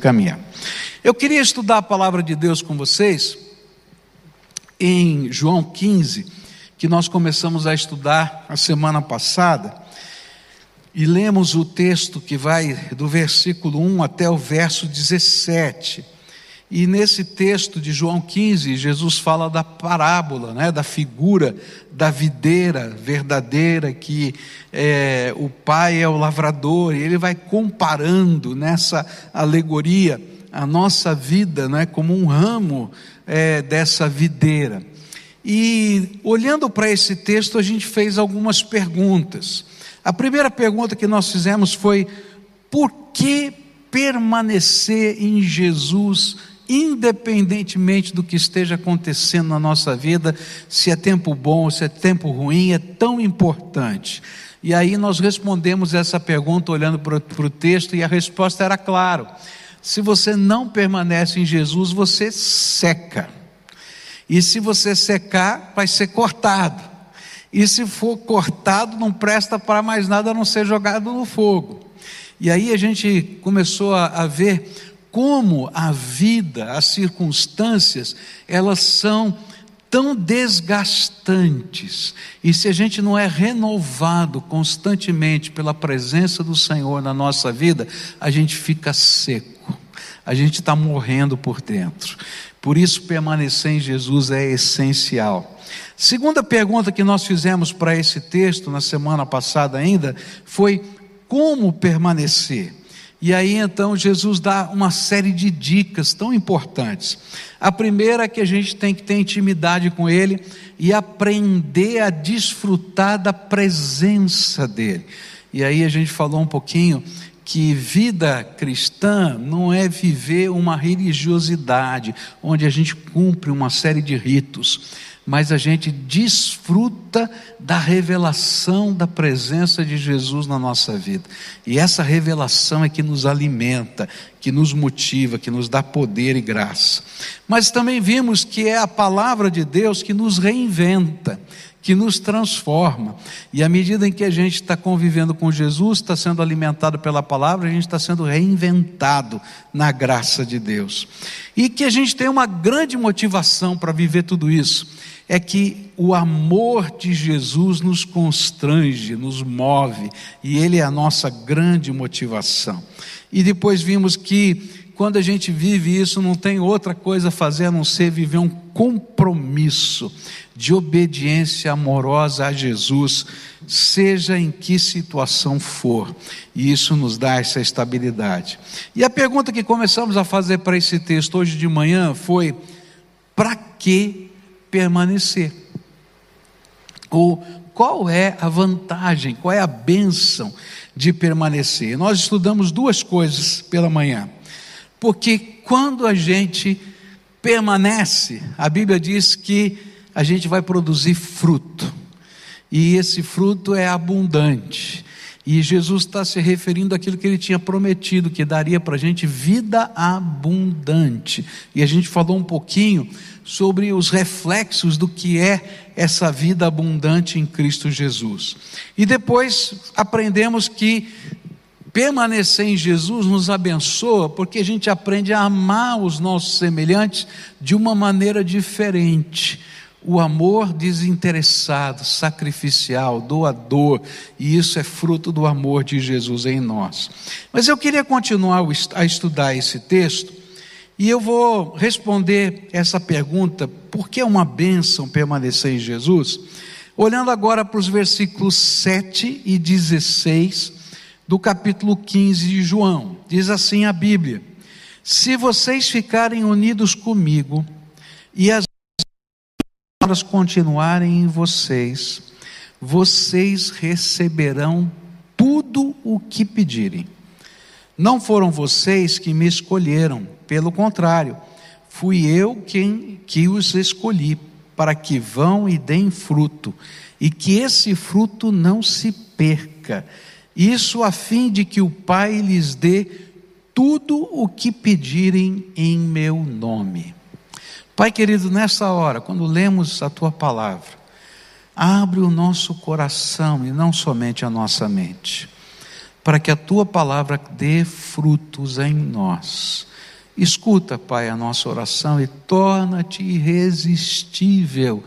caminhar. Eu queria estudar a palavra de Deus com vocês em João 15, que nós começamos a estudar a semana passada, e lemos o texto que vai do versículo 1 até o verso 17. E nesse texto de João 15, Jesus fala da parábola, né, da figura da videira verdadeira, que é, o pai é o lavrador, e ele vai comparando nessa alegoria a nossa vida né, como um ramo é, dessa videira. E olhando para esse texto, a gente fez algumas perguntas. A primeira pergunta que nós fizemos foi: por que permanecer em Jesus? Independentemente do que esteja acontecendo na nossa vida, se é tempo bom, se é tempo ruim, é tão importante. E aí nós respondemos essa pergunta olhando para o texto e a resposta era claro. Se você não permanece em Jesus, você seca. E se você secar, vai ser cortado. E se for cortado, não presta para mais nada a não ser jogado no fogo. E aí a gente começou a, a ver como a vida, as circunstâncias, elas são tão desgastantes. E se a gente não é renovado constantemente pela presença do Senhor na nossa vida, a gente fica seco. A gente está morrendo por dentro. Por isso, permanecer em Jesus é essencial. Segunda pergunta que nós fizemos para esse texto na semana passada ainda foi como permanecer. E aí então Jesus dá uma série de dicas tão importantes. A primeira é que a gente tem que ter intimidade com Ele e aprender a desfrutar da presença dEle. E aí a gente falou um pouquinho que vida cristã não é viver uma religiosidade, onde a gente cumpre uma série de ritos mas a gente desfruta da revelação da presença de Jesus na nossa vida. E essa revelação é que nos alimenta, que nos motiva, que nos dá poder e graça. Mas também vimos que é a palavra de Deus que nos reinventa, que nos transforma. E à medida em que a gente está convivendo com Jesus, está sendo alimentado pela palavra, a gente está sendo reinventado na graça de Deus. E que a gente tem uma grande motivação para viver tudo isso é que o amor de Jesus nos constrange, nos move, e ele é a nossa grande motivação. E depois vimos que quando a gente vive isso, não tem outra coisa a fazer a não ser viver um compromisso de obediência amorosa a Jesus, seja em que situação for, e isso nos dá essa estabilidade. E a pergunta que começamos a fazer para esse texto hoje de manhã foi: para que permanecer. Ou qual é a vantagem, qual é a bênção de permanecer? Nós estudamos duas coisas pela manhã. Porque quando a gente permanece, a Bíblia diz que a gente vai produzir fruto. E esse fruto é abundante. E Jesus está se referindo àquilo que ele tinha prometido, que daria para a gente vida abundante. E a gente falou um pouquinho sobre os reflexos do que é essa vida abundante em Cristo Jesus. E depois aprendemos que permanecer em Jesus nos abençoa, porque a gente aprende a amar os nossos semelhantes de uma maneira diferente. O amor desinteressado, sacrificial, doador, e isso é fruto do amor de Jesus em nós. Mas eu queria continuar a estudar esse texto, e eu vou responder essa pergunta, por que é uma bênção permanecer em Jesus? Olhando agora para os versículos 7 e 16 do capítulo 15 de João. Diz assim a Bíblia: Se vocês ficarem unidos comigo e as palavras continuarem em vocês, vocês receberão tudo o que pedirem. Não foram vocês que me escolheram, pelo contrário, fui eu quem que os escolhi para que vão e deem fruto, e que esse fruto não se perca. Isso a fim de que o Pai lhes dê tudo o que pedirem em meu nome. Pai querido, nessa hora, quando lemos a tua palavra, abre o nosso coração e não somente a nossa mente, para que a tua palavra dê frutos em nós Escuta, Pai, a nossa oração e torna-te irresistível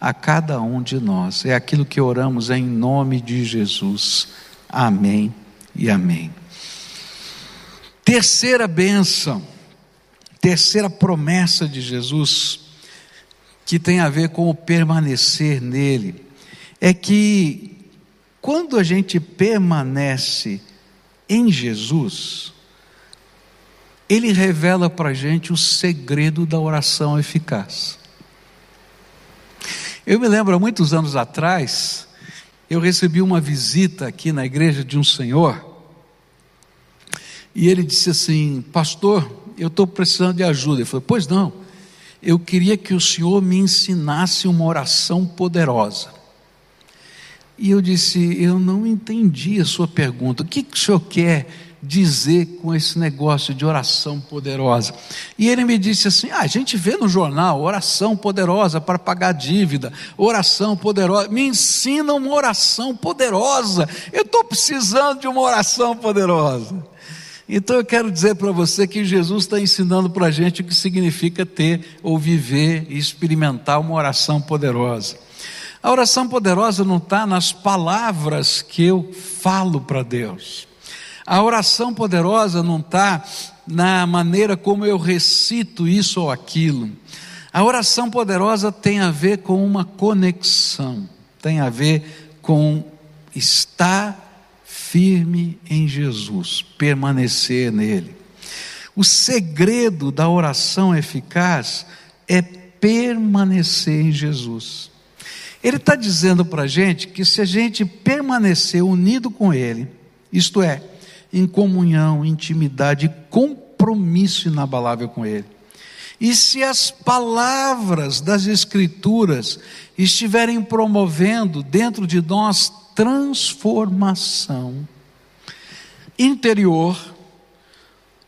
a cada um de nós. É aquilo que oramos em nome de Jesus. Amém e amém. Terceira bênção, terceira promessa de Jesus, que tem a ver com o permanecer nele, é que quando a gente permanece em Jesus, ele revela para a gente o segredo da oração eficaz. Eu me lembro, há muitos anos atrás, eu recebi uma visita aqui na igreja de um senhor, e ele disse assim: Pastor, eu estou precisando de ajuda. Ele falou: Pois não, eu queria que o senhor me ensinasse uma oração poderosa. E eu disse: Eu não entendi a sua pergunta, o que, que o senhor quer? dizer com esse negócio de oração poderosa? E ele me disse assim: ah, a gente vê no jornal oração poderosa para pagar dívida, oração poderosa. Me ensina uma oração poderosa. Eu estou precisando de uma oração poderosa. Então eu quero dizer para você que Jesus está ensinando para a gente o que significa ter ou viver e experimentar uma oração poderosa. A oração poderosa não está nas palavras que eu falo para Deus. A oração poderosa não está na maneira como eu recito isso ou aquilo. A oração poderosa tem a ver com uma conexão, tem a ver com estar firme em Jesus, permanecer nele. O segredo da oração eficaz é permanecer em Jesus. Ele está dizendo para a gente que se a gente permanecer unido com Ele, isto é, em comunhão, intimidade, compromisso inabalável com Ele. E se as palavras das Escrituras estiverem promovendo dentro de nós transformação interior,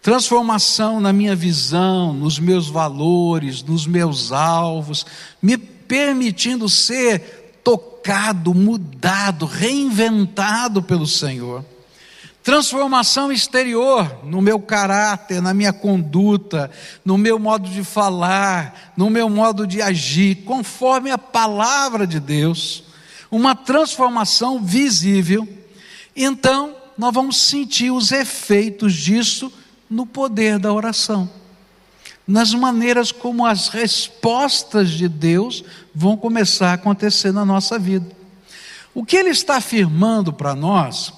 transformação na minha visão, nos meus valores, nos meus alvos, me permitindo ser tocado, mudado, reinventado pelo Senhor. Transformação exterior no meu caráter, na minha conduta, no meu modo de falar, no meu modo de agir, conforme a palavra de Deus, uma transformação visível. Então, nós vamos sentir os efeitos disso no poder da oração, nas maneiras como as respostas de Deus vão começar a acontecer na nossa vida. O que ele está afirmando para nós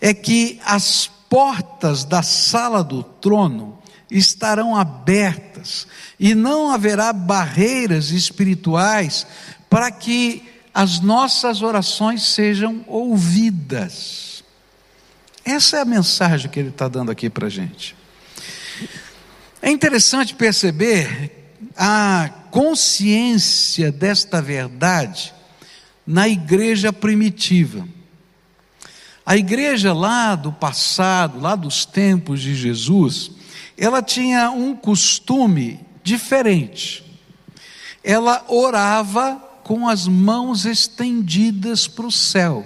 é que as portas da sala do trono estarão abertas e não haverá barreiras espirituais para que as nossas orações sejam ouvidas. Essa é a mensagem que ele está dando aqui para a gente. É interessante perceber a consciência desta verdade na igreja primitiva. A igreja lá do passado, lá dos tempos de Jesus, ela tinha um costume diferente. Ela orava com as mãos estendidas para o céu,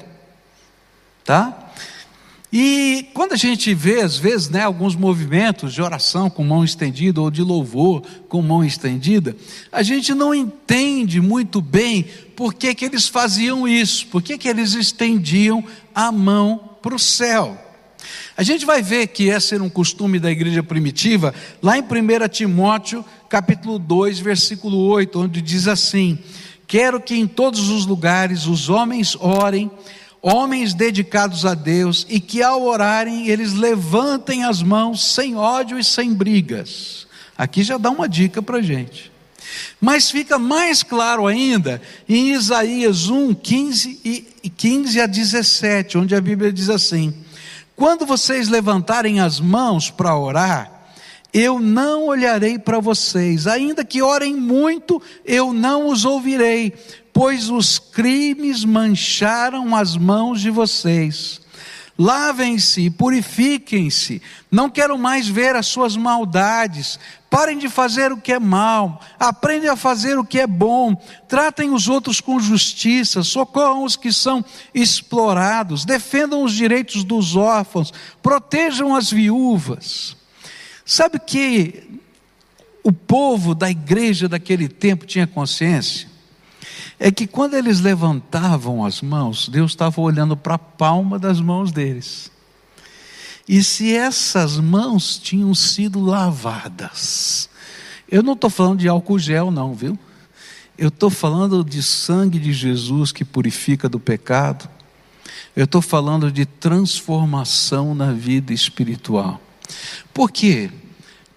tá? E quando a gente vê, às vezes, né, alguns movimentos de oração com mão estendida ou de louvor com mão estendida, a gente não entende muito bem por que, que eles faziam isso, por que, que eles estendiam a mão para o céu. A gente vai ver que esse era um costume da igreja primitiva, lá em 1 Timóteo, capítulo 2, versículo 8, onde diz assim: Quero que em todos os lugares os homens orem, homens dedicados a Deus, e que ao orarem eles levantem as mãos sem ódio e sem brigas. Aqui já dá uma dica para a gente. Mas fica mais claro ainda em Isaías 1, 15, e 15 a 17, onde a Bíblia diz assim: Quando vocês levantarem as mãos para orar, eu não olharei para vocês, ainda que orem muito, eu não os ouvirei, pois os crimes mancharam as mãos de vocês. Lavem-se purifiquem-se, não quero mais ver as suas maldades, parem de fazer o que é mal, aprendem a fazer o que é bom, tratem os outros com justiça, socorram os que são explorados, defendam os direitos dos órfãos, protejam as viúvas. Sabe que o povo da igreja daquele tempo tinha consciência é que quando eles levantavam as mãos, Deus estava olhando para a palma das mãos deles. E se essas mãos tinham sido lavadas, eu não estou falando de álcool gel, não, viu? Eu estou falando de sangue de Jesus que purifica do pecado. Eu estou falando de transformação na vida espiritual. Por quê?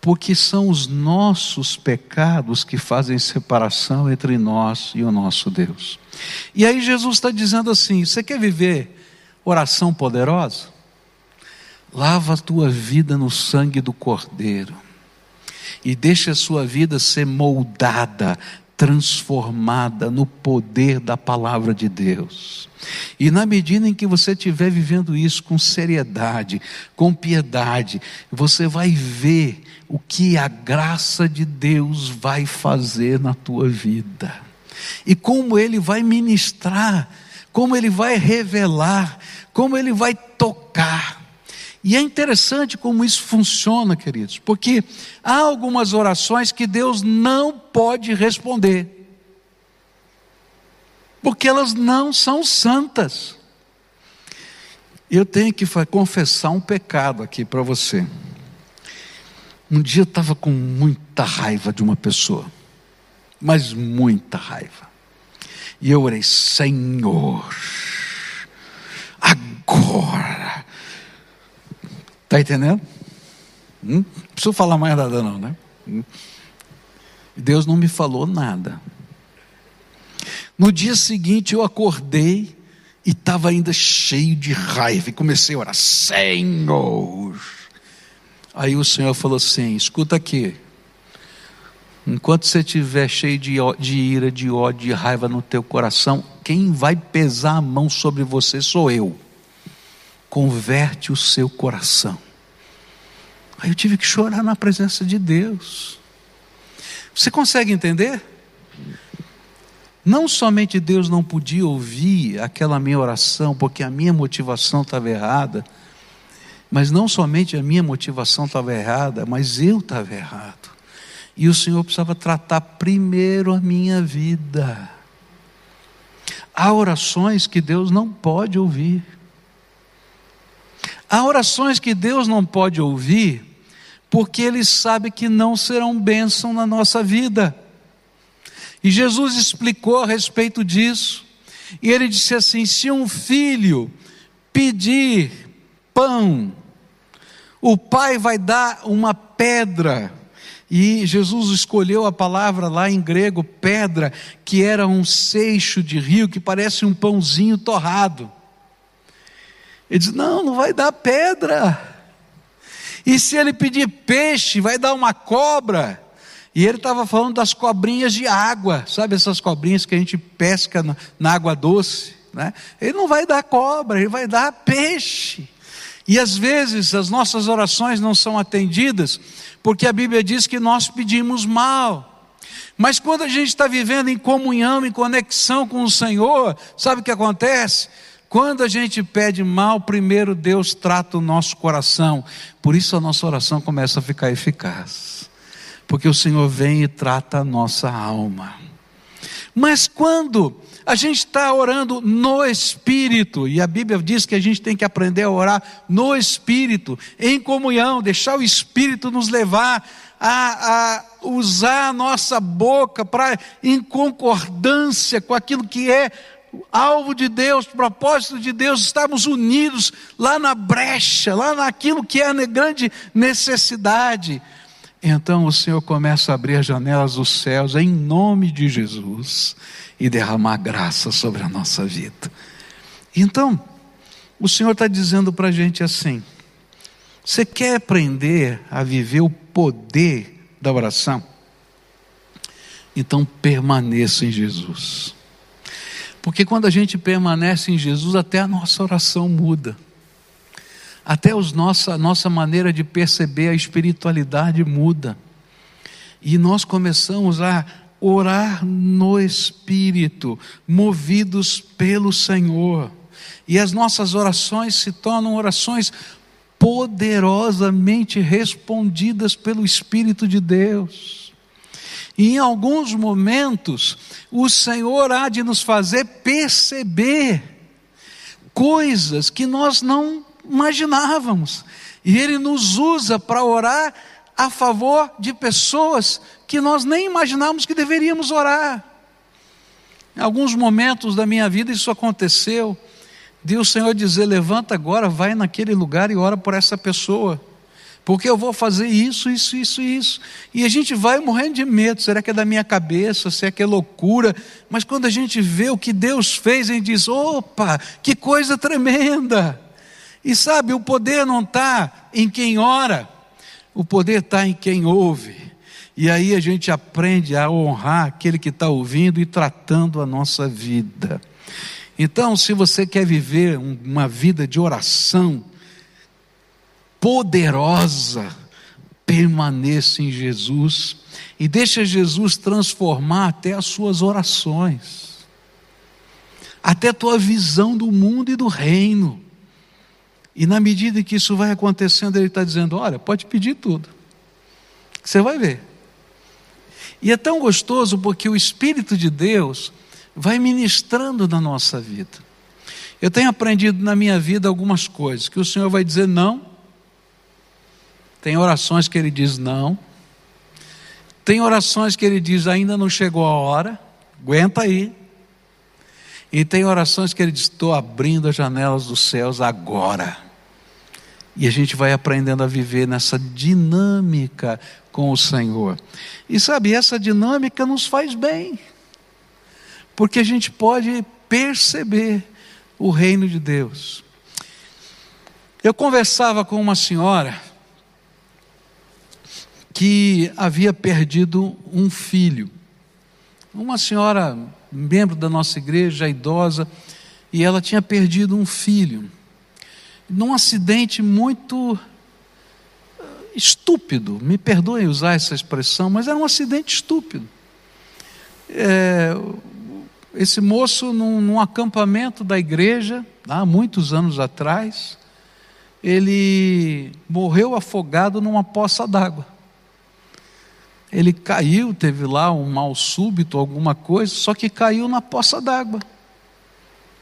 porque são os nossos pecados que fazem separação entre nós e o nosso Deus. E aí Jesus está dizendo assim: você quer viver oração poderosa? Lava a tua vida no sangue do Cordeiro e deixa a sua vida ser moldada transformada no poder da palavra de Deus. E na medida em que você estiver vivendo isso com seriedade, com piedade, você vai ver o que a graça de Deus vai fazer na tua vida. E como ele vai ministrar, como ele vai revelar, como ele vai tocar. E é interessante como isso funciona, queridos, porque há algumas orações que Deus não pode responder, porque elas não são santas. Eu tenho que confessar um pecado aqui para você. Um dia eu estava com muita raiva de uma pessoa, mas muita raiva. E eu orei, Senhor, agora Está entendendo? Hum? Não preciso falar mais nada, não, né? Hum? Deus não me falou nada. No dia seguinte eu acordei e estava ainda cheio de raiva e comecei a orar: Senhor. Aí o Senhor falou assim: escuta aqui. Enquanto você estiver cheio de, de ira, de ódio, de raiva no teu coração, quem vai pesar a mão sobre você sou eu converte o seu coração. Aí eu tive que chorar na presença de Deus. Você consegue entender? Não somente Deus não podia ouvir aquela minha oração, porque a minha motivação estava errada, mas não somente a minha motivação estava errada, mas eu estava errado. E o Senhor precisava tratar primeiro a minha vida. Há orações que Deus não pode ouvir. Há orações que Deus não pode ouvir, porque Ele sabe que não serão bênção na nossa vida. E Jesus explicou a respeito disso. E ele disse assim: se um filho pedir pão, o pai vai dar uma pedra. E Jesus escolheu a palavra lá em grego, pedra, que era um seixo de rio que parece um pãozinho torrado. Ele diz: Não, não vai dar pedra. E se ele pedir peixe, vai dar uma cobra. E ele estava falando das cobrinhas de água, sabe essas cobrinhas que a gente pesca na, na água doce? Né? Ele não vai dar cobra, ele vai dar peixe. E às vezes as nossas orações não são atendidas, porque a Bíblia diz que nós pedimos mal. Mas quando a gente está vivendo em comunhão, em conexão com o Senhor, sabe o que acontece? Quando a gente pede mal, primeiro Deus trata o nosso coração. Por isso a nossa oração começa a ficar eficaz. Porque o Senhor vem e trata a nossa alma. Mas quando a gente está orando no Espírito, e a Bíblia diz que a gente tem que aprender a orar no Espírito, em comunhão, deixar o Espírito nos levar a, a usar a nossa boca para, em concordância com aquilo que é alvo de Deus, propósito de Deus, estarmos unidos lá na brecha, lá naquilo que é a grande necessidade. Então o Senhor começa a abrir as janelas dos céus em nome de Jesus e derramar graça sobre a nossa vida. Então, o Senhor está dizendo para a gente assim: você quer aprender a viver o poder da oração? Então permaneça em Jesus. Porque quando a gente permanece em Jesus, até a nossa oração muda. Até os nossa, a nossa maneira de perceber a espiritualidade muda. E nós começamos a orar no Espírito, movidos pelo Senhor. E as nossas orações se tornam orações poderosamente respondidas pelo Espírito de Deus. E em alguns momentos, o Senhor há de nos fazer perceber coisas que nós não imaginávamos. E Ele nos usa para orar a favor de pessoas que nós nem imaginávamos que deveríamos orar. Em alguns momentos da minha vida isso aconteceu. De o Senhor dizer: levanta agora, vai naquele lugar e ora por essa pessoa. Porque eu vou fazer isso, isso, isso, isso. E a gente vai morrendo de medo. Será que é da minha cabeça? Será que é loucura? Mas quando a gente vê o que Deus fez, a gente diz: opa, que coisa tremenda. E sabe, o poder não está em quem ora, o poder está em quem ouve. E aí a gente aprende a honrar aquele que está ouvindo e tratando a nossa vida. Então, se você quer viver uma vida de oração poderosa, permaneça em Jesus e deixa Jesus transformar até as suas orações, até a tua visão do mundo e do reino. E na medida que isso vai acontecendo, ele está dizendo: olha, pode pedir tudo, você vai ver. E é tão gostoso porque o Espírito de Deus vai ministrando na nossa vida. Eu tenho aprendido na minha vida algumas coisas, que o Senhor vai dizer não, tem orações que ele diz não, tem orações que ele diz ainda não chegou a hora, aguenta aí. E tem orações que ele diz: estou abrindo as janelas dos céus agora. E a gente vai aprendendo a viver nessa dinâmica com o Senhor. E sabe, essa dinâmica nos faz bem, porque a gente pode perceber o reino de Deus. Eu conversava com uma senhora que havia perdido um filho. Uma senhora, membro da nossa igreja, idosa, e ela tinha perdido um filho num acidente muito eh, estúpido, me perdoem usar essa expressão, mas era um acidente estúpido. É, esse moço, num, num, acampamento da igreja, há muitos anos atrás, ele morreu afogado numa poça d'água. Ele caiu, teve lá um mal súbito, alguma coisa, só que caiu na poça d'água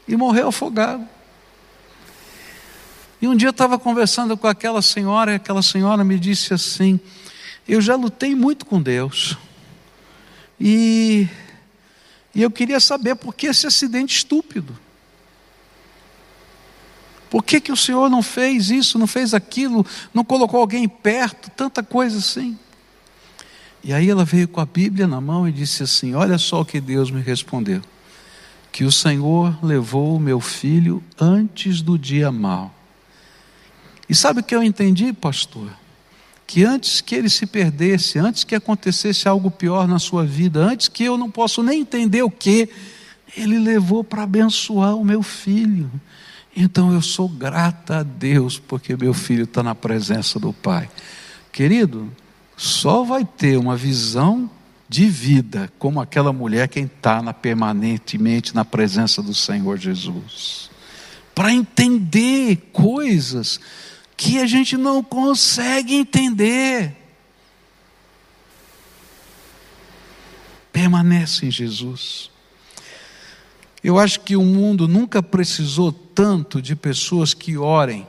e morreu afogado. E um dia eu estava conversando com aquela senhora, e aquela senhora me disse assim: Eu já lutei muito com Deus. E, e eu queria saber por que esse acidente estúpido. Por que, que o Senhor não fez isso, não fez aquilo, não colocou alguém perto, tanta coisa assim? E aí ela veio com a Bíblia na mão e disse assim: Olha só o que Deus me respondeu. Que o Senhor levou o meu filho antes do dia mau e sabe o que eu entendi, pastor? Que antes que ele se perdesse, antes que acontecesse algo pior na sua vida, antes que eu não possa nem entender o que, ele levou para abençoar o meu filho. Então eu sou grata a Deus porque meu filho está na presença do Pai. Querido, só vai ter uma visão de vida como aquela mulher quem está na, permanentemente na presença do Senhor Jesus. Para entender coisas que a gente não consegue entender. Permanece em Jesus. Eu acho que o mundo nunca precisou tanto de pessoas que orem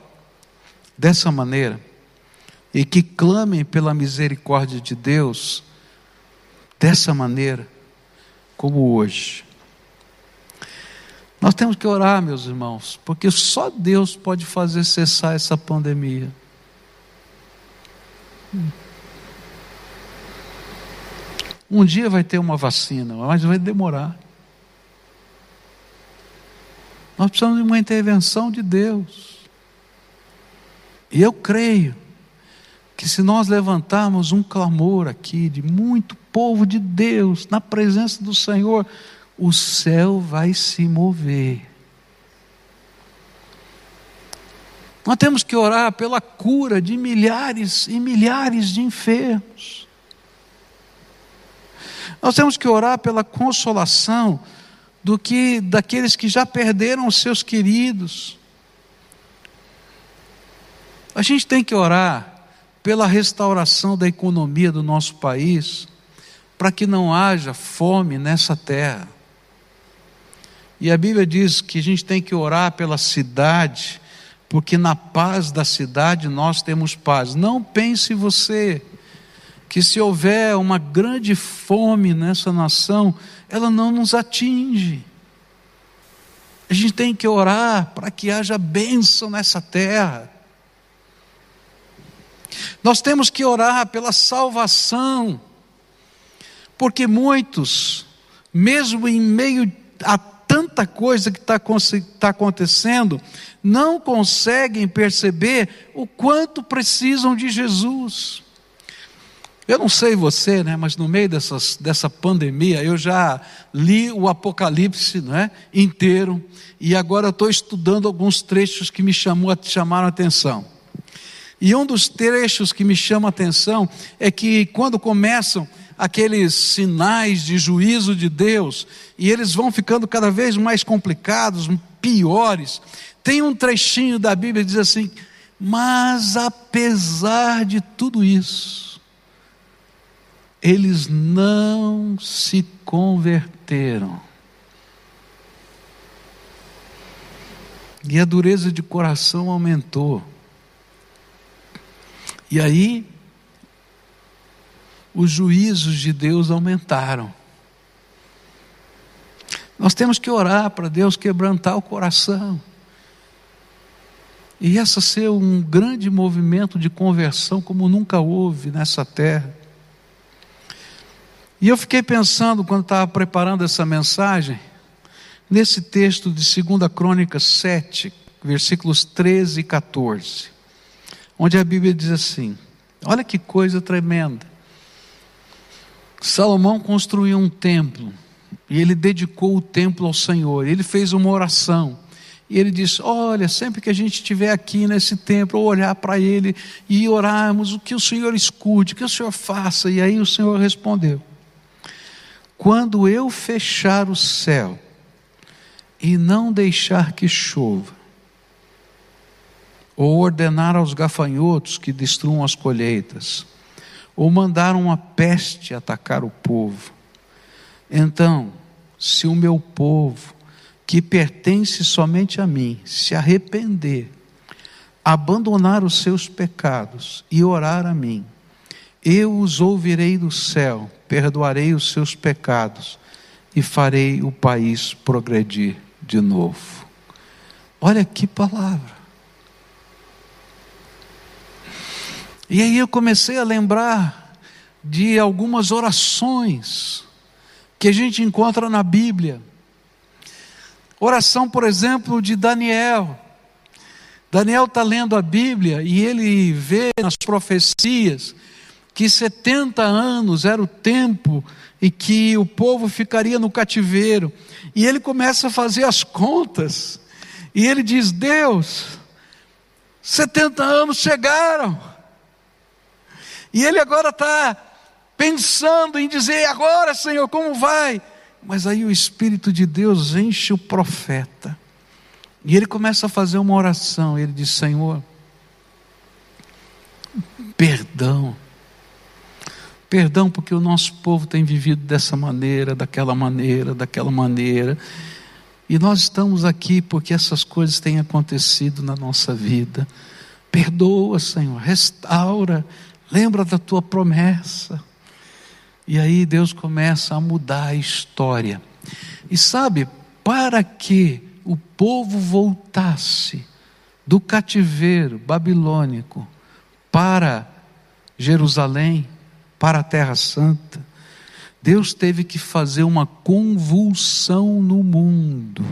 dessa maneira e que clamem pela misericórdia de Deus dessa maneira como hoje. Nós temos que orar, meus irmãos, porque só Deus pode fazer cessar essa pandemia. Um dia vai ter uma vacina, mas vai demorar. Nós precisamos de uma intervenção de Deus. E eu creio que se nós levantarmos um clamor aqui de muito povo de Deus, na presença do Senhor, o céu vai se mover. Nós temos que orar pela cura de milhares e milhares de enfermos. Nós temos que orar pela consolação do que daqueles que já perderam os seus queridos. A gente tem que orar pela restauração da economia do nosso país para que não haja fome nessa terra. E a Bíblia diz que a gente tem que orar pela cidade, porque na paz da cidade nós temos paz. Não pense você que se houver uma grande fome nessa nação, ela não nos atinge. A gente tem que orar para que haja bênção nessa terra. Nós temos que orar pela salvação, porque muitos, mesmo em meio a tanta coisa que está tá acontecendo, não conseguem perceber o quanto precisam de Jesus. Eu não sei você, né, mas no meio dessas, dessa pandemia eu já li o Apocalipse né, inteiro e agora estou estudando alguns trechos que me chamou, chamaram a atenção. E um dos trechos que me chama a atenção é que quando começam aqueles sinais de juízo de Deus, e eles vão ficando cada vez mais complicados, piores, tem um trechinho da Bíblia que diz assim: Mas apesar de tudo isso, eles não se converteram. E a dureza de coração aumentou. E aí, os juízos de Deus aumentaram. Nós temos que orar para Deus quebrantar o coração. E essa ser um grande movimento de conversão como nunca houve nessa terra. E eu fiquei pensando quando estava preparando essa mensagem, nesse texto de 2 Crônicas 7, versículos 13 e 14 onde a Bíblia diz assim: olha que coisa tremenda. Salomão construiu um templo e ele dedicou o templo ao Senhor. Ele fez uma oração. E ele disse: Olha, sempre que a gente estiver aqui nesse templo, olhar para ele e orarmos, o que o Senhor escute, o que o Senhor faça. E aí o Senhor respondeu: Quando eu fechar o céu e não deixar que chova, ou ordenar aos gafanhotos que destruam as colheitas, ou mandar uma peste atacar o povo. Então, se o meu povo, que pertence somente a mim, se arrepender, abandonar os seus pecados e orar a mim, eu os ouvirei do céu, perdoarei os seus pecados e farei o país progredir de novo. Olha que palavra. E aí eu comecei a lembrar de algumas orações que a gente encontra na Bíblia. Oração, por exemplo, de Daniel. Daniel está lendo a Bíblia e ele vê nas profecias que 70 anos era o tempo e que o povo ficaria no cativeiro. E ele começa a fazer as contas. E ele diz: Deus, 70 anos chegaram. E ele agora está pensando em dizer: agora, Senhor, como vai? Mas aí o Espírito de Deus enche o profeta. E ele começa a fazer uma oração. Ele diz: Senhor, perdão. Perdão porque o nosso povo tem vivido dessa maneira, daquela maneira, daquela maneira. E nós estamos aqui porque essas coisas têm acontecido na nossa vida. Perdoa, Senhor, restaura, Lembra da tua promessa. E aí Deus começa a mudar a história. E sabe, para que o povo voltasse do cativeiro babilônico para Jerusalém, para a Terra Santa, Deus teve que fazer uma convulsão no mundo.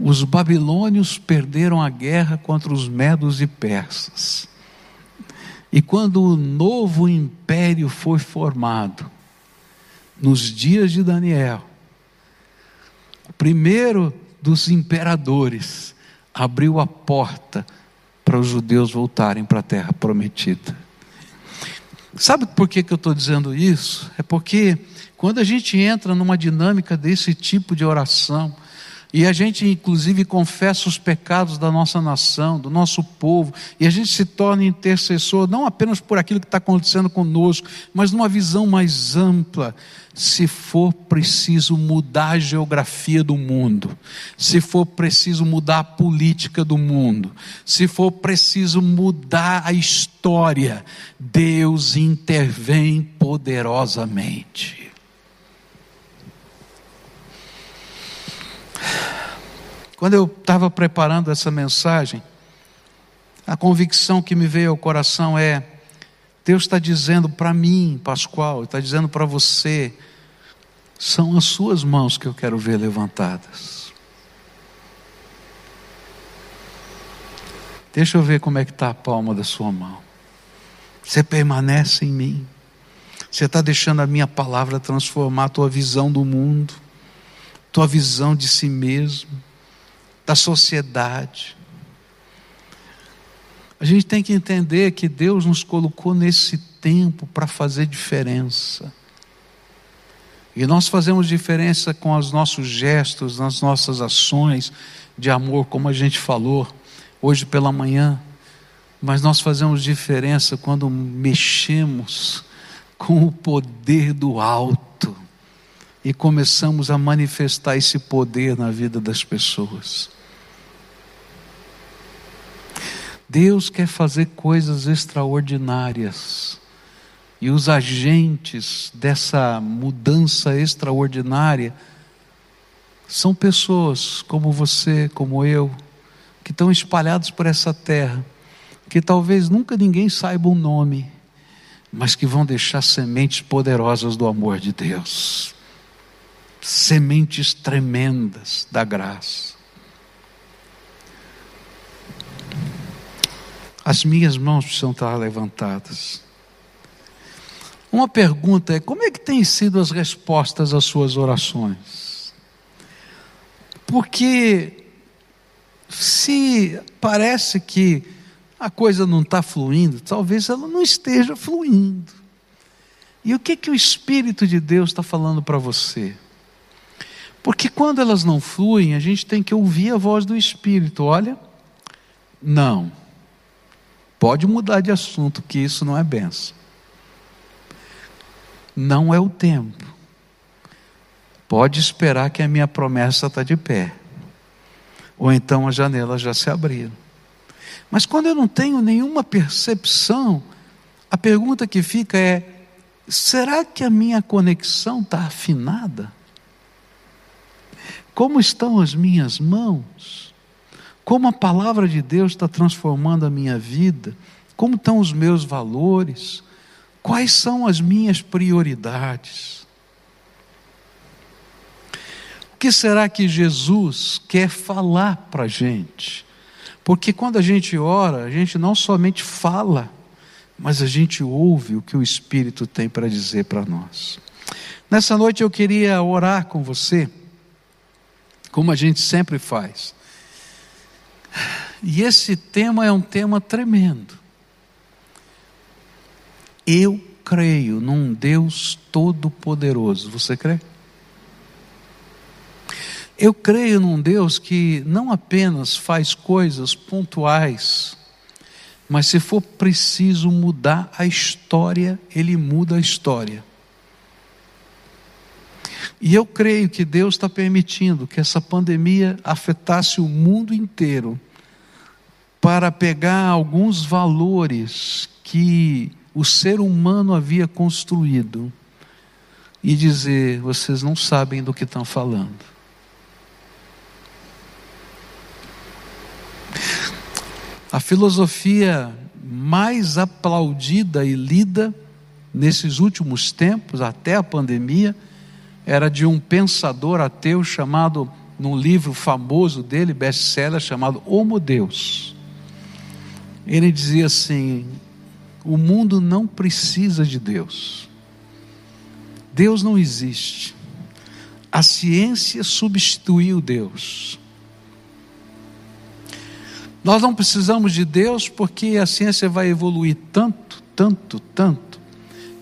Os babilônios perderam a guerra contra os medos e persas. E quando o novo império foi formado, nos dias de Daniel, o primeiro dos imperadores abriu a porta para os judeus voltarem para a terra prometida. Sabe por que, que eu estou dizendo isso? É porque quando a gente entra numa dinâmica desse tipo de oração, E a gente, inclusive, confessa os pecados da nossa nação, do nosso povo, e a gente se torna intercessor, não apenas por aquilo que está acontecendo conosco, mas numa visão mais ampla. Se for preciso mudar a geografia do mundo, se for preciso mudar a política do mundo, se for preciso mudar a história, Deus intervém poderosamente. Quando eu estava preparando essa mensagem, a convicção que me veio ao coração é: Deus está dizendo para mim, Pascoal, está dizendo para você, são as suas mãos que eu quero ver levantadas. Deixa eu ver como é que está a palma da sua mão. Você permanece em mim. Você está deixando a minha palavra transformar a tua visão do mundo, tua visão de si mesmo da sociedade. A gente tem que entender que Deus nos colocou nesse tempo para fazer diferença. E nós fazemos diferença com os nossos gestos, nas nossas ações de amor, como a gente falou hoje pela manhã. Mas nós fazemos diferença quando mexemos com o poder do alto e começamos a manifestar esse poder na vida das pessoas. Deus quer fazer coisas extraordinárias. E os agentes dessa mudança extraordinária são pessoas como você, como eu, que estão espalhados por essa terra, que talvez nunca ninguém saiba o nome, mas que vão deixar sementes poderosas do amor de Deus, sementes tremendas da graça. As minhas mãos precisam estar levantadas. Uma pergunta é: como é que têm sido as respostas às suas orações? Porque se parece que a coisa não está fluindo, talvez ela não esteja fluindo. E o que que o Espírito de Deus está falando para você? Porque quando elas não fluem, a gente tem que ouvir a voz do Espírito. Olha, não Pode mudar de assunto, que isso não é benção. Não é o tempo. Pode esperar que a minha promessa está de pé. Ou então as janelas já se abriram. Mas quando eu não tenho nenhuma percepção, a pergunta que fica é: será que a minha conexão está afinada? Como estão as minhas mãos? como a palavra de Deus está transformando a minha vida, como estão os meus valores, quais são as minhas prioridades. O que será que Jesus quer falar para a gente? Porque quando a gente ora, a gente não somente fala, mas a gente ouve o que o Espírito tem para dizer para nós. Nessa noite eu queria orar com você, como a gente sempre faz. E esse tema é um tema tremendo. Eu creio num Deus todo-poderoso. Você crê? Eu creio num Deus que não apenas faz coisas pontuais, mas se for preciso mudar a história, Ele muda a história. E eu creio que Deus está permitindo que essa pandemia afetasse o mundo inteiro para pegar alguns valores que o ser humano havia construído e dizer: vocês não sabem do que estão falando. A filosofia mais aplaudida e lida nesses últimos tempos, até a pandemia, era de um pensador ateu chamado, num livro famoso dele, best-seller, chamado Homo Deus. Ele dizia assim: o mundo não precisa de Deus. Deus não existe. A ciência substituiu Deus. Nós não precisamos de Deus porque a ciência vai evoluir tanto, tanto, tanto,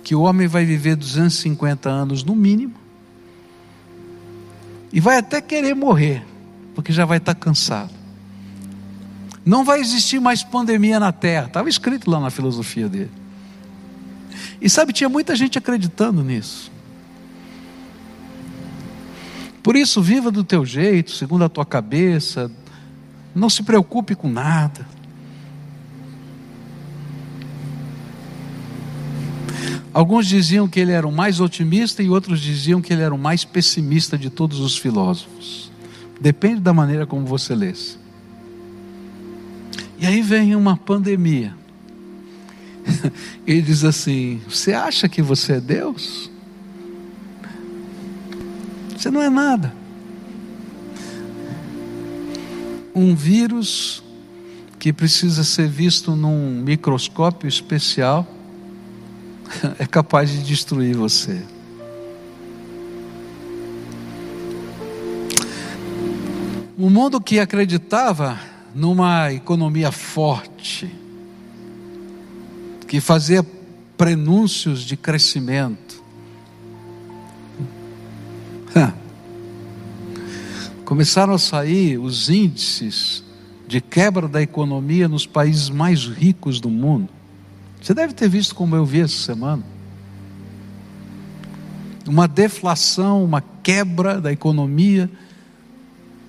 que o homem vai viver 250 anos no mínimo e vai até querer morrer, porque já vai estar cansado. Não vai existir mais pandemia na terra, estava escrito lá na filosofia dele. E sabe, tinha muita gente acreditando nisso. Por isso, viva do teu jeito, segundo a tua cabeça, não se preocupe com nada. Alguns diziam que ele era o mais otimista e outros diziam que ele era o mais pessimista de todos os filósofos. Depende da maneira como você lê. E aí vem uma pandemia. Ele diz assim: Você acha que você é Deus? Você não é nada. Um vírus que precisa ser visto num microscópio especial é capaz de destruir você. O mundo que acreditava numa economia forte, que fazia prenúncios de crescimento, começaram a sair os índices de quebra da economia nos países mais ricos do mundo. Você deve ter visto como eu vi essa semana. Uma deflação, uma quebra da economia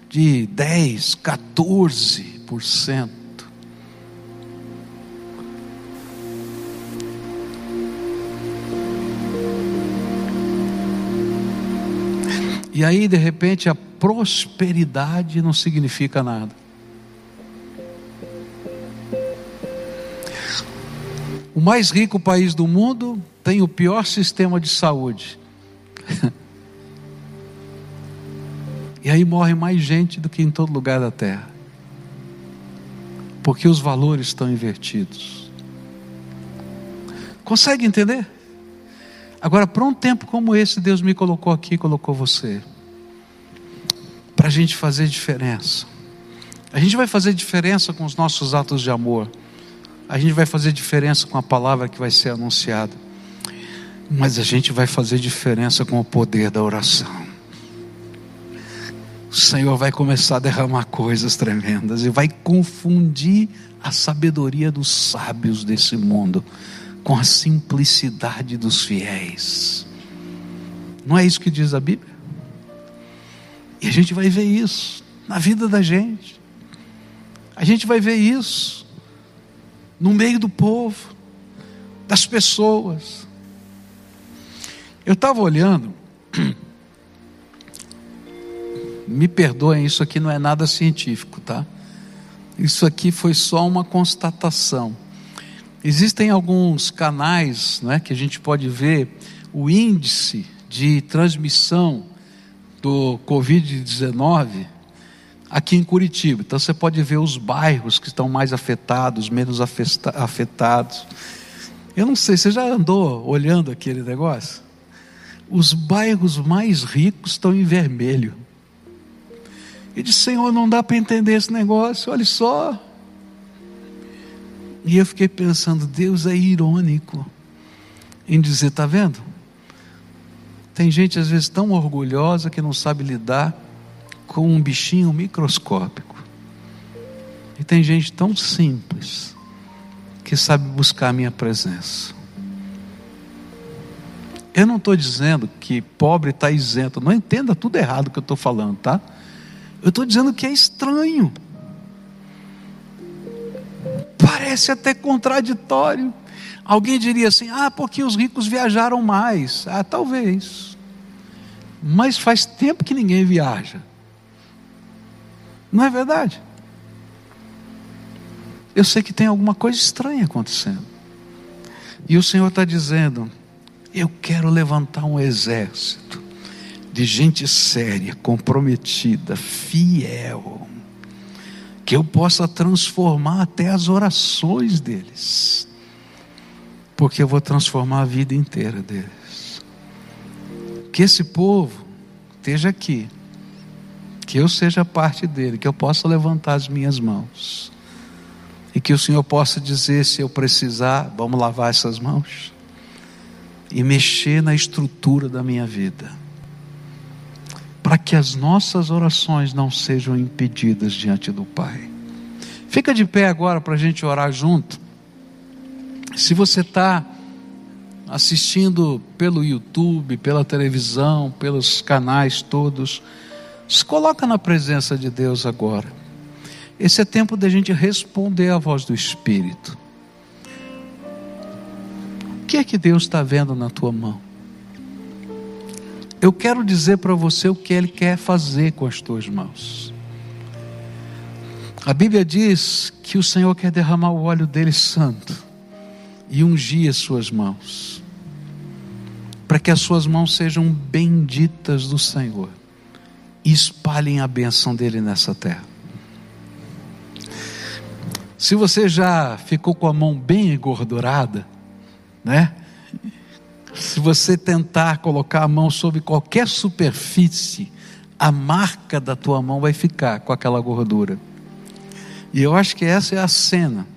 de 10, 14%. E aí, de repente, a prosperidade não significa nada. Mais rico país do mundo tem o pior sistema de saúde. e aí morre mais gente do que em todo lugar da terra. Porque os valores estão invertidos. Consegue entender? Agora, para um tempo como esse, Deus me colocou aqui, colocou você. Para a gente fazer diferença. A gente vai fazer diferença com os nossos atos de amor a gente vai fazer diferença com a palavra que vai ser anunciada, mas a gente vai fazer diferença com o poder da oração. O Senhor vai começar a derramar coisas tremendas e vai confundir a sabedoria dos sábios desse mundo com a simplicidade dos fiéis. Não é isso que diz a Bíblia? E a gente vai ver isso na vida da gente. A gente vai ver isso no meio do povo, das pessoas. Eu estava olhando, me perdoem, isso aqui não é nada científico, tá? Isso aqui foi só uma constatação. Existem alguns canais né, que a gente pode ver o índice de transmissão do Covid-19 aqui em Curitiba. Então você pode ver os bairros que estão mais afetados, menos afetados. Eu não sei, você já andou olhando aquele negócio? Os bairros mais ricos estão em vermelho. E disse, Senhor, não dá para entender esse negócio, olha só. E eu fiquei pensando, Deus é irônico em dizer, está vendo? Tem gente às vezes tão orgulhosa que não sabe lidar com um bichinho microscópico. E tem gente tão simples que sabe buscar a minha presença. Eu não estou dizendo que pobre está isento, não entenda tudo errado que eu estou falando, tá? Eu estou dizendo que é estranho. Parece até contraditório. Alguém diria assim: ah, porque os ricos viajaram mais. Ah, talvez. Mas faz tempo que ninguém viaja. Não é verdade? Eu sei que tem alguma coisa estranha acontecendo. E o Senhor está dizendo: eu quero levantar um exército de gente séria, comprometida, fiel, que eu possa transformar até as orações deles, porque eu vou transformar a vida inteira deles. Que esse povo esteja aqui que eu seja parte dele, que eu possa levantar as minhas mãos. E que o Senhor possa dizer, se eu precisar, vamos lavar essas mãos e mexer na estrutura da minha vida, para que as nossas orações não sejam impedidas diante do Pai. Fica de pé agora para a gente orar junto. Se você está assistindo pelo YouTube, pela televisão, pelos canais todos, se coloca na presença de Deus agora. Esse é tempo da gente responder à voz do Espírito. O que é que Deus está vendo na tua mão? Eu quero dizer para você o que Ele quer fazer com as tuas mãos. A Bíblia diz que o Senhor quer derramar o óleo dele santo e ungir as suas mãos, para que as suas mãos sejam benditas do Senhor e espalhem a benção dele nessa terra. Se você já ficou com a mão bem engordurada, né? Se você tentar colocar a mão sobre qualquer superfície, a marca da tua mão vai ficar com aquela gordura. E eu acho que essa é a cena.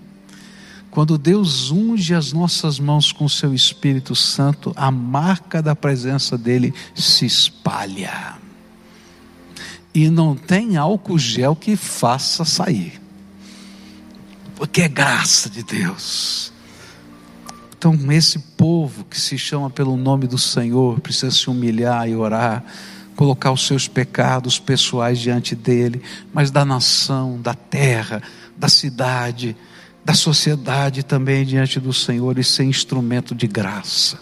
Quando Deus unge as nossas mãos com o seu Espírito Santo, a marca da presença dele se espalha. E não tem álcool gel que faça sair. Porque é graça de Deus. Então, esse povo que se chama pelo nome do Senhor precisa se humilhar e orar, colocar os seus pecados pessoais diante dele, mas da nação, da terra, da cidade, da sociedade também diante do Senhor e ser instrumento de graça.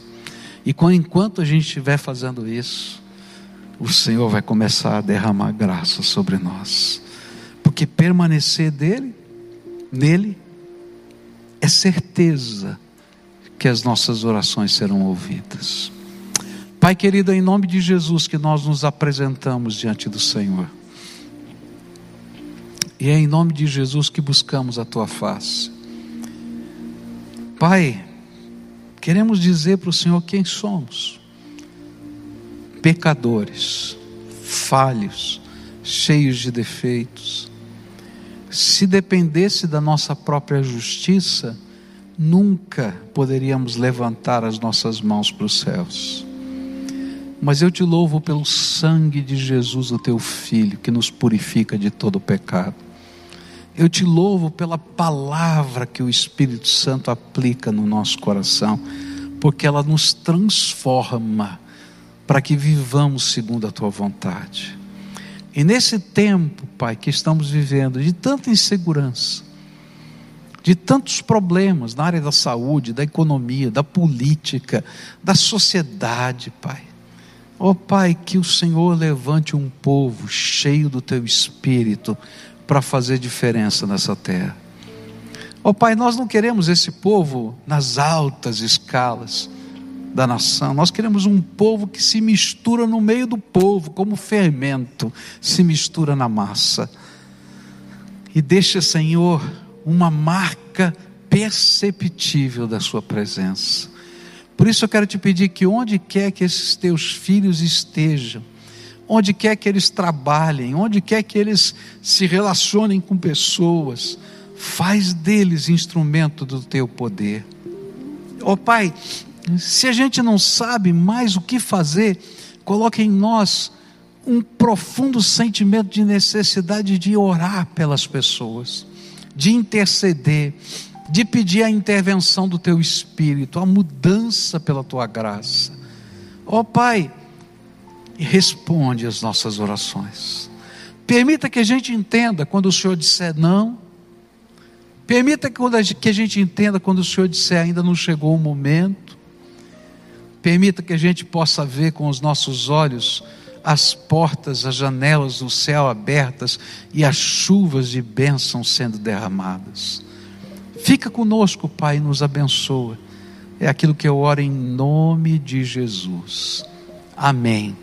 E enquanto a gente estiver fazendo isso, o Senhor vai começar a derramar graça sobre nós. Porque permanecer dele, nele, é certeza que as nossas orações serão ouvidas. Pai querido, em nome de Jesus que nós nos apresentamos diante do Senhor. E é em nome de Jesus que buscamos a tua face. Pai, queremos dizer para o Senhor quem somos: pecadores, falhos, cheios de defeitos. Se dependesse da nossa própria justiça, nunca poderíamos levantar as nossas mãos para os céus. Mas eu te louvo pelo sangue de Jesus, o teu filho, que nos purifica de todo pecado. Eu te louvo pela palavra que o Espírito Santo aplica no nosso coração, porque ela nos transforma para que vivamos segundo a tua vontade. E nesse tempo, Pai, que estamos vivendo de tanta insegurança, de tantos problemas na área da saúde, da economia, da política, da sociedade, Pai. Ó oh, Pai, que o Senhor levante um povo cheio do Teu Espírito para fazer diferença nessa terra. Ó oh, Pai, nós não queremos esse povo nas altas escalas da nação, nós queremos um povo que se mistura no meio do povo, como fermento se mistura na massa. E deixa, Senhor, uma marca perceptível da Sua presença. Por isso eu quero te pedir que onde quer que esses teus filhos estejam, onde quer que eles trabalhem, onde quer que eles se relacionem com pessoas, faz deles instrumento do teu poder. Ó oh, Pai, se a gente não sabe mais o que fazer, coloque em nós um profundo sentimento de necessidade de orar pelas pessoas de interceder, de pedir a intervenção do teu espírito, a mudança pela tua graça. Ó oh, Pai, responde as nossas orações. Permita que a gente entenda quando o Senhor disser não. Permita que a gente entenda quando o Senhor disser ainda não chegou o momento. Permita que a gente possa ver com os nossos olhos as portas, as janelas do céu abertas e as chuvas de bênção sendo derramadas. Fica conosco, Pai, e nos abençoa. É aquilo que eu oro em nome de Jesus. Amém.